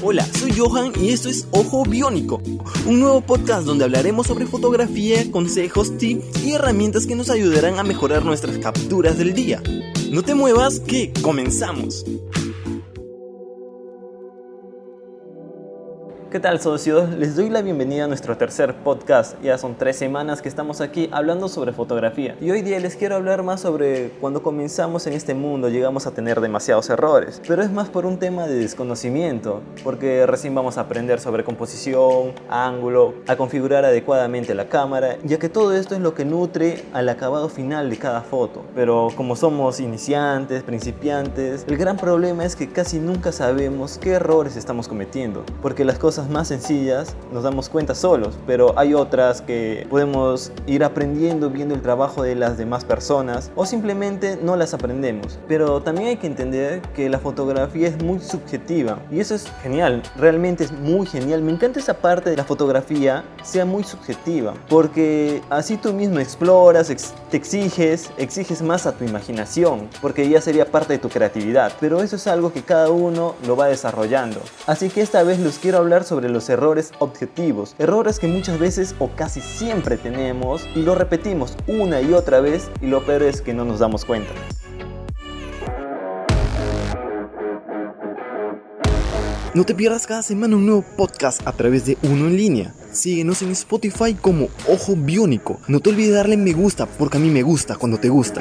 Hola, soy Johan y esto es Ojo Biónico, un nuevo podcast donde hablaremos sobre fotografía, consejos, tips y herramientas que nos ayudarán a mejorar nuestras capturas del día. No te muevas, que comenzamos. ¿Qué tal socios? Les doy la bienvenida a nuestro tercer podcast. Ya son tres semanas que estamos aquí hablando sobre fotografía. Y hoy día les quiero hablar más sobre cuando comenzamos en este mundo llegamos a tener demasiados errores. Pero es más por un tema de desconocimiento, porque recién vamos a aprender sobre composición, ángulo, a configurar adecuadamente la cámara, ya que todo esto es lo que nutre al acabado final de cada foto. Pero como somos iniciantes, principiantes, el gran problema es que casi nunca sabemos qué errores estamos cometiendo, porque las cosas más sencillas nos damos cuenta solos, pero hay otras que podemos ir aprendiendo viendo el trabajo de las demás personas o simplemente no las aprendemos. Pero también hay que entender que la fotografía es muy subjetiva y eso es genial, realmente es muy genial. Me encanta esa parte de la fotografía sea muy subjetiva, porque así tú mismo exploras, te exiges, exiges más a tu imaginación, porque ya sería parte de tu creatividad, pero eso es algo que cada uno lo va desarrollando. Así que esta vez les quiero hablar sobre los errores objetivos, errores que muchas veces o casi siempre tenemos y lo repetimos una y otra vez y lo peor es que no nos damos cuenta. No te pierdas cada semana un nuevo podcast a través de Uno en línea. Síguenos en Spotify como Ojo Biónico. No te olvides darle me gusta porque a mí me gusta cuando te gusta.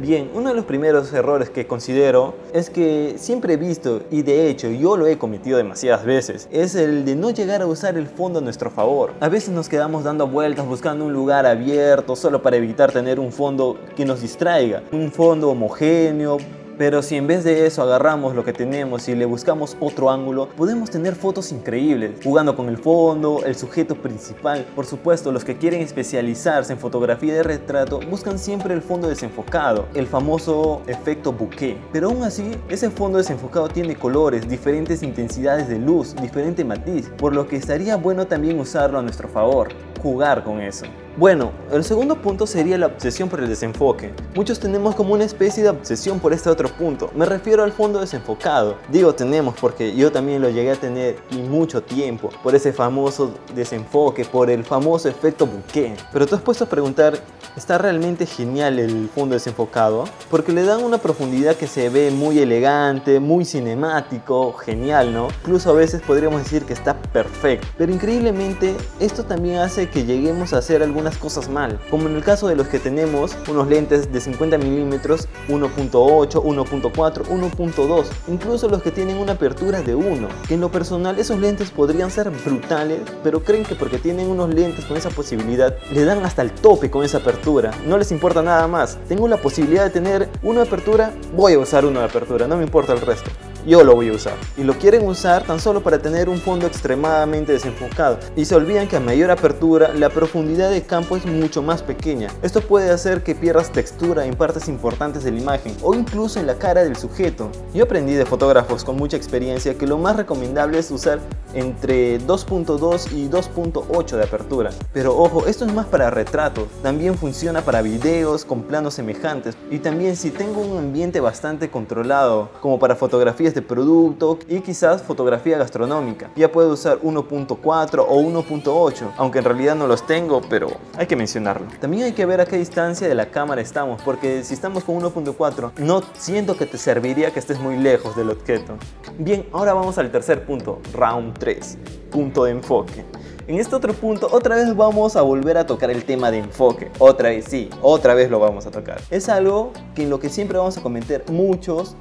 Bien, uno de los primeros errores que considero es que siempre he visto, y de hecho yo lo he cometido demasiadas veces, es el de no llegar a usar el fondo a nuestro favor. A veces nos quedamos dando vueltas buscando un lugar abierto solo para evitar tener un fondo que nos distraiga, un fondo homogéneo, pero si en vez de eso agarramos lo que tenemos y le buscamos otro ángulo, podemos tener fotos increíbles, jugando con el fondo, el sujeto principal. Por supuesto, los que quieren especializarse en fotografía de retrato buscan siempre el fondo desenfocado, el famoso efecto bouquet. Pero aún así, ese fondo desenfocado tiene colores, diferentes intensidades de luz, diferente matiz, por lo que estaría bueno también usarlo a nuestro favor, jugar con eso. Bueno, el segundo punto sería la obsesión por el desenfoque. Muchos tenemos como una especie de obsesión por este otro punto. Me refiero al fondo desenfocado. Digo tenemos porque yo también lo llegué a tener y mucho tiempo. Por ese famoso desenfoque, por el famoso efecto bouquet. Pero tú has puesto a preguntar, ¿está realmente genial el fondo desenfocado? Porque le dan una profundidad que se ve muy elegante, muy cinemático, genial, ¿no? Incluso a veces podríamos decir que está perfecto. Pero increíblemente, esto también hace que lleguemos a hacer algo unas cosas mal, como en el caso de los que tenemos unos lentes de 50 milímetros, 1.8, 1.4, 1.2, incluso los que tienen una apertura de 1, que en lo personal esos lentes podrían ser brutales, pero creen que porque tienen unos lentes con esa posibilidad, le dan hasta el tope con esa apertura, no les importa nada más, tengo la posibilidad de tener una apertura, voy a usar una apertura, no me importa el resto yo lo voy a usar. Y lo quieren usar tan solo para tener un fondo extremadamente desenfocado. Y se olvidan que a mayor apertura, la profundidad de campo es mucho más pequeña. Esto puede hacer que pierdas textura en partes importantes de la imagen o incluso en la cara del sujeto. Yo aprendí de fotógrafos con mucha experiencia que lo más recomendable es usar entre 2.2 y 2.8 de apertura. Pero ojo, esto es más para retratos. También funciona para videos con planos semejantes. Y también si tengo un ambiente bastante controlado, como para fotografías de producto y quizás fotografía gastronómica. Ya puedo usar 1.4 o 1.8, aunque en realidad no los tengo, pero hay que mencionarlo. También hay que ver a qué distancia de la cámara estamos, porque si estamos con 1.4, no siento que te serviría que estés muy lejos del objeto. Bien, ahora vamos al tercer punto, round 3, punto de enfoque. En este otro punto, otra vez vamos a volver a tocar el tema de enfoque. Otra vez, sí, otra vez lo vamos a tocar. Es algo que en lo que siempre vamos a cometer muchos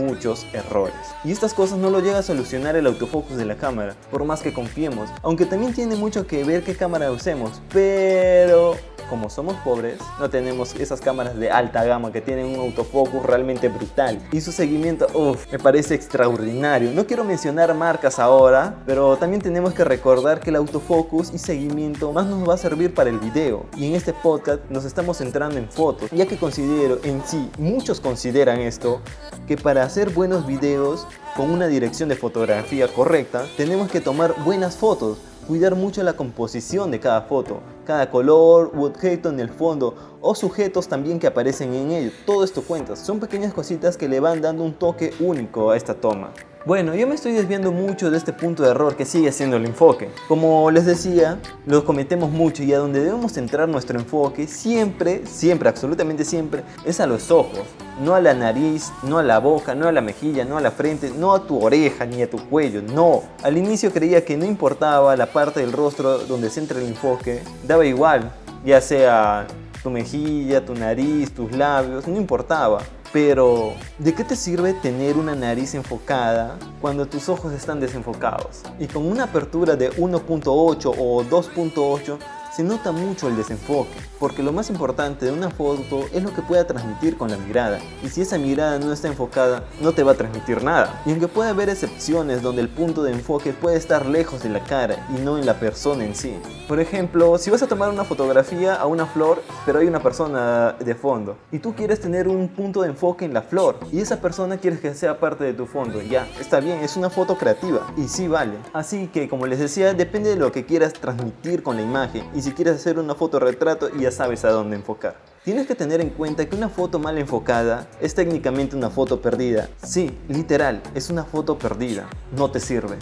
muchos errores. Y estas cosas no lo llega a solucionar el autofocus de la cámara, por más que confiemos, aunque también tiene mucho que ver qué cámara usemos, pero como somos pobres, no tenemos esas cámaras de alta gama que tienen un autofocus realmente brutal. Y su seguimiento, uff, me parece extraordinario. No quiero mencionar marcas ahora, pero también tenemos que recordar que el autofocus y seguimiento más nos va a servir para el video. Y en este podcast nos estamos centrando en fotos, ya que considero en sí, muchos consideran esto, que para hacer buenos videos con una dirección de fotografía correcta, tenemos que tomar buenas fotos cuidar mucho la composición de cada foto, cada color u objeto en el fondo o sujetos también que aparecen en ello. Todo esto cuenta, son pequeñas cositas que le van dando un toque único a esta toma. Bueno, yo me estoy desviando mucho de este punto de error que sigue siendo el enfoque. Como les decía, lo cometemos mucho y a donde debemos centrar nuestro enfoque siempre, siempre, absolutamente siempre, es a los ojos. No a la nariz, no a la boca, no a la mejilla, no a la frente, no a tu oreja ni a tu cuello, no. Al inicio creía que no importaba la parte del rostro donde centra el enfoque, daba igual, ya sea tu mejilla, tu nariz, tus labios, no importaba. Pero, ¿de qué te sirve tener una nariz enfocada cuando tus ojos están desenfocados? Y con una apertura de 1.8 o 2.8 se nota mucho el desenfoque, porque lo más importante de una foto es lo que pueda transmitir con la mirada, y si esa mirada no está enfocada, no te va a transmitir nada. Y aunque puede haber excepciones donde el punto de enfoque puede estar lejos de la cara y no en la persona en sí. Por ejemplo, si vas a tomar una fotografía a una flor, pero hay una persona de fondo, y tú quieres tener un punto de enfoque en la flor, y esa persona quieres que sea parte de tu fondo, ya, está bien, es una foto creativa, y sí vale. Así que, como les decía, depende de lo que quieras transmitir con la imagen, y si quieres hacer una foto retrato ya sabes a dónde enfocar. Tienes que tener en cuenta que una foto mal enfocada es técnicamente una foto perdida. Sí, literal, es una foto perdida. No te sirve.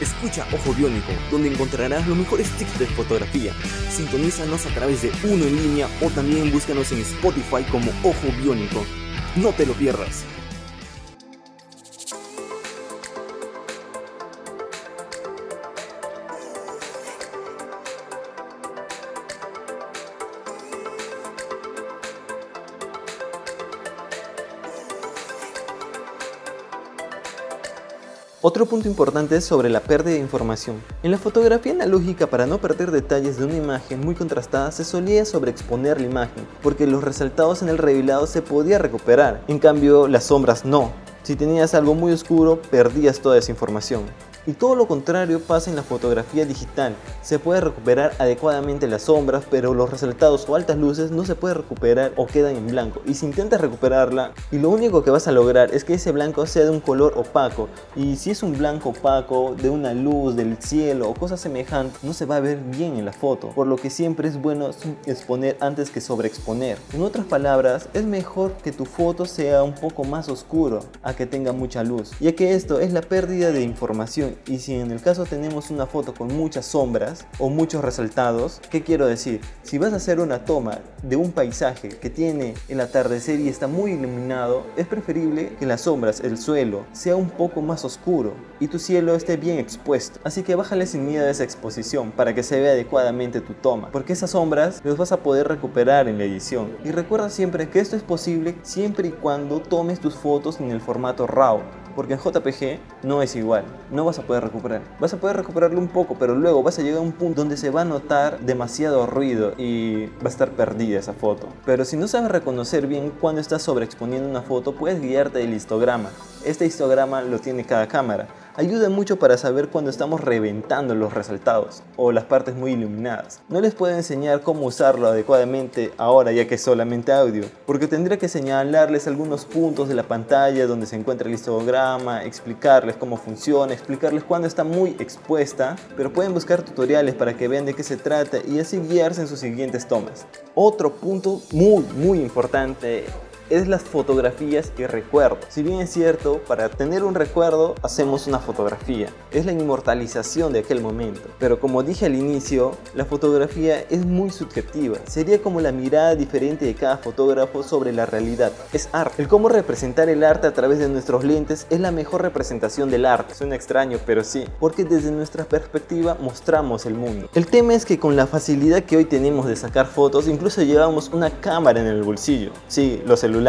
Escucha Ojo Biónico, donde encontrarás los mejores tips de fotografía. Sintonízanos a través de uno en línea o también búscanos en Spotify como Ojo Biónico. No te lo pierdas. Otro punto importante es sobre la pérdida de información. En la fotografía analógica, para no perder detalles de una imagen muy contrastada, se solía sobreexponer la imagen, porque los resaltados en el revelado se podía recuperar, en cambio las sombras no. Si tenías algo muy oscuro, perdías toda esa información. Y todo lo contrario pasa en la fotografía digital. Se puede recuperar adecuadamente las sombras, pero los resaltados o altas luces no se puede recuperar o quedan en blanco. Y si intentas recuperarla, y lo único que vas a lograr es que ese blanco sea de un color opaco. Y si es un blanco opaco de una luz del cielo o cosas semejantes, no se va a ver bien en la foto. Por lo que siempre es bueno exponer antes que sobreexponer. En otras palabras, es mejor que tu foto sea un poco más oscuro a que tenga mucha luz, ya que esto es la pérdida de información y si en el caso tenemos una foto con muchas sombras o muchos resaltados, ¿qué quiero decir? Si vas a hacer una toma de un paisaje que tiene el atardecer y está muy iluminado, es preferible que las sombras, el suelo, sea un poco más oscuro y tu cielo esté bien expuesto. Así que bájale sin miedo a esa exposición para que se vea adecuadamente tu toma, porque esas sombras los vas a poder recuperar en la edición. Y recuerda siempre que esto es posible siempre y cuando tomes tus fotos en el formato RAW porque en JPG no es igual, no vas a poder recuperar. Vas a poder recuperarlo un poco, pero luego vas a llegar a un punto donde se va a notar demasiado ruido y va a estar perdida esa foto. Pero si no sabes reconocer bien cuando estás sobreexponiendo una foto, puedes guiarte del histograma. Este histograma lo tiene cada cámara ayuda mucho para saber cuando estamos reventando los resaltados o las partes muy iluminadas. No les puedo enseñar cómo usarlo adecuadamente ahora ya que es solamente audio, porque tendría que señalarles algunos puntos de la pantalla donde se encuentra el histograma, explicarles cómo funciona, explicarles cuándo está muy expuesta, pero pueden buscar tutoriales para que vean de qué se trata y así guiarse en sus siguientes tomas. Otro punto muy muy importante es las fotografías y recuerdo. Si bien es cierto, para tener un recuerdo hacemos una fotografía. Es la inmortalización de aquel momento. Pero como dije al inicio, la fotografía es muy subjetiva. Sería como la mirada diferente de cada fotógrafo sobre la realidad. Es arte. El cómo representar el arte a través de nuestros lentes es la mejor representación del arte. Suena extraño, pero sí. Porque desde nuestra perspectiva mostramos el mundo. El tema es que con la facilidad que hoy tenemos de sacar fotos, incluso llevamos una cámara en el bolsillo. Sí, los celulares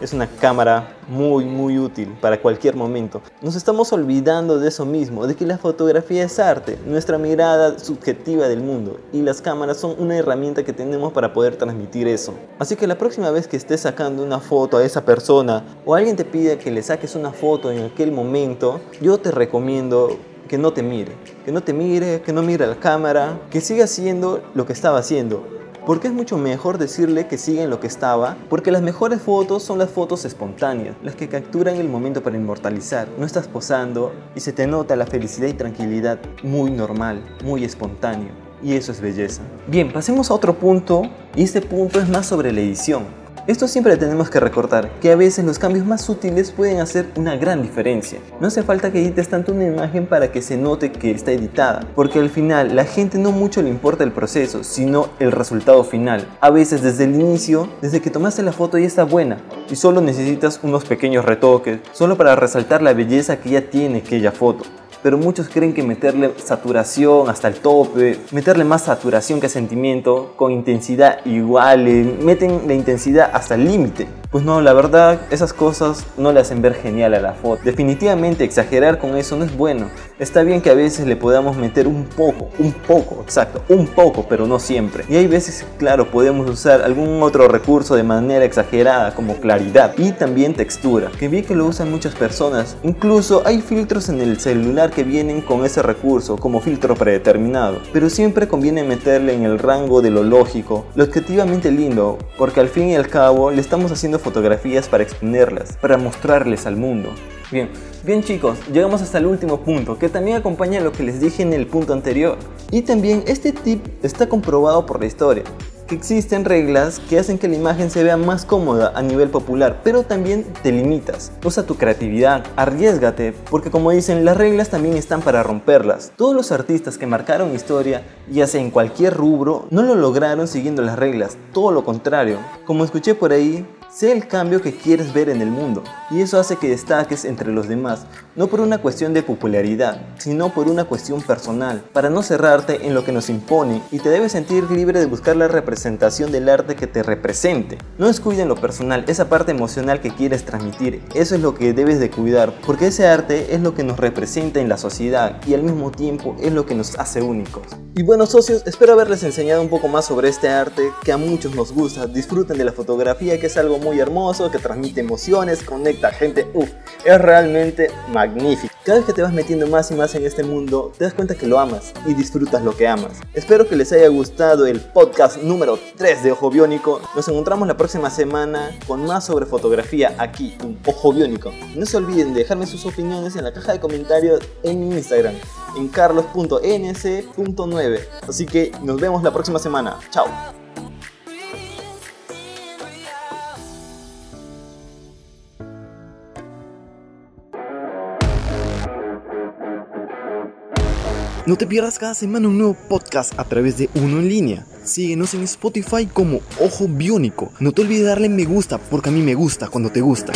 es una cámara muy muy útil para cualquier momento. Nos estamos olvidando de eso mismo, de que la fotografía es arte, nuestra mirada subjetiva del mundo y las cámaras son una herramienta que tenemos para poder transmitir eso. Así que la próxima vez que estés sacando una foto a esa persona o alguien te pide que le saques una foto en aquel momento, yo te recomiendo que no te mire, que no te mire, que no mire la cámara, que siga haciendo lo que estaba haciendo porque es mucho mejor decirle que siga en lo que estaba, porque las mejores fotos son las fotos espontáneas, las que capturan el momento para inmortalizar. No estás posando y se te nota la felicidad y tranquilidad muy normal, muy espontáneo. y eso es belleza. Bien, pasemos a otro punto y este punto es más sobre la edición. Esto siempre tenemos que recordar, que a veces los cambios más sutiles pueden hacer una gran diferencia. No hace falta que edites tanto una imagen para que se note que está editada, porque al final la gente no mucho le importa el proceso, sino el resultado final. A veces desde el inicio, desde que tomaste la foto ya está buena, y solo necesitas unos pequeños retoques, solo para resaltar la belleza que ya tiene aquella foto pero muchos creen que meterle saturación hasta el tope, meterle más saturación que sentimiento, con intensidad igual, meten la intensidad hasta el límite. Pues no, la verdad, esas cosas no le hacen ver genial a la foto. Definitivamente exagerar con eso no es bueno. Está bien que a veces le podamos meter un poco, un poco, exacto, un poco, pero no siempre. Y hay veces, claro, podemos usar algún otro recurso de manera exagerada, como claridad y también textura, que vi que lo usan muchas personas. Incluso hay filtros en el celular que vienen con ese recurso, como filtro predeterminado. Pero siempre conviene meterle en el rango de lo lógico, lo objetivamente lindo, porque al fin y al cabo le estamos haciendo fotografías para exponerlas, para mostrarles al mundo. Bien, bien chicos, llegamos hasta el último punto, que también acompaña lo que les dije en el punto anterior. Y también este tip está comprobado por la historia que existen reglas que hacen que la imagen se vea más cómoda a nivel popular, pero también te limitas. Usa tu creatividad, arriesgate, porque como dicen, las reglas también están para romperlas. Todos los artistas que marcaron historia, ya sea en cualquier rubro, no lo lograron siguiendo las reglas, todo lo contrario. Como escuché por ahí, Sé el cambio que quieres ver en el mundo y eso hace que destaques entre los demás, no por una cuestión de popularidad, sino por una cuestión personal, para no cerrarte en lo que nos impone y te debes sentir libre de buscar la representación del arte que te represente. No descuiden lo personal, esa parte emocional que quieres transmitir, eso es lo que debes de cuidar, porque ese arte es lo que nos representa en la sociedad y al mismo tiempo es lo que nos hace únicos. Y bueno socios, espero haberles enseñado un poco más sobre este arte que a muchos nos gusta, disfruten de la fotografía que es algo muy hermoso, que transmite emociones, conecta gente, uff, es realmente magnífico. Cada vez que te vas metiendo más y más en este mundo, te das cuenta que lo amas y disfrutas lo que amas. Espero que les haya gustado el podcast número 3 de Ojo Biónico. Nos encontramos la próxima semana con más sobre fotografía aquí en Ojo Biónico. No se olviden de dejarme sus opiniones en la caja de comentarios en mi Instagram, en carlos.nc.9. Así que nos vemos la próxima semana. Chao. No te pierdas cada semana un nuevo podcast a través de Uno en línea. Síguenos en Spotify como Ojo Biónico. No te olvides darle me gusta porque a mí me gusta cuando te gusta.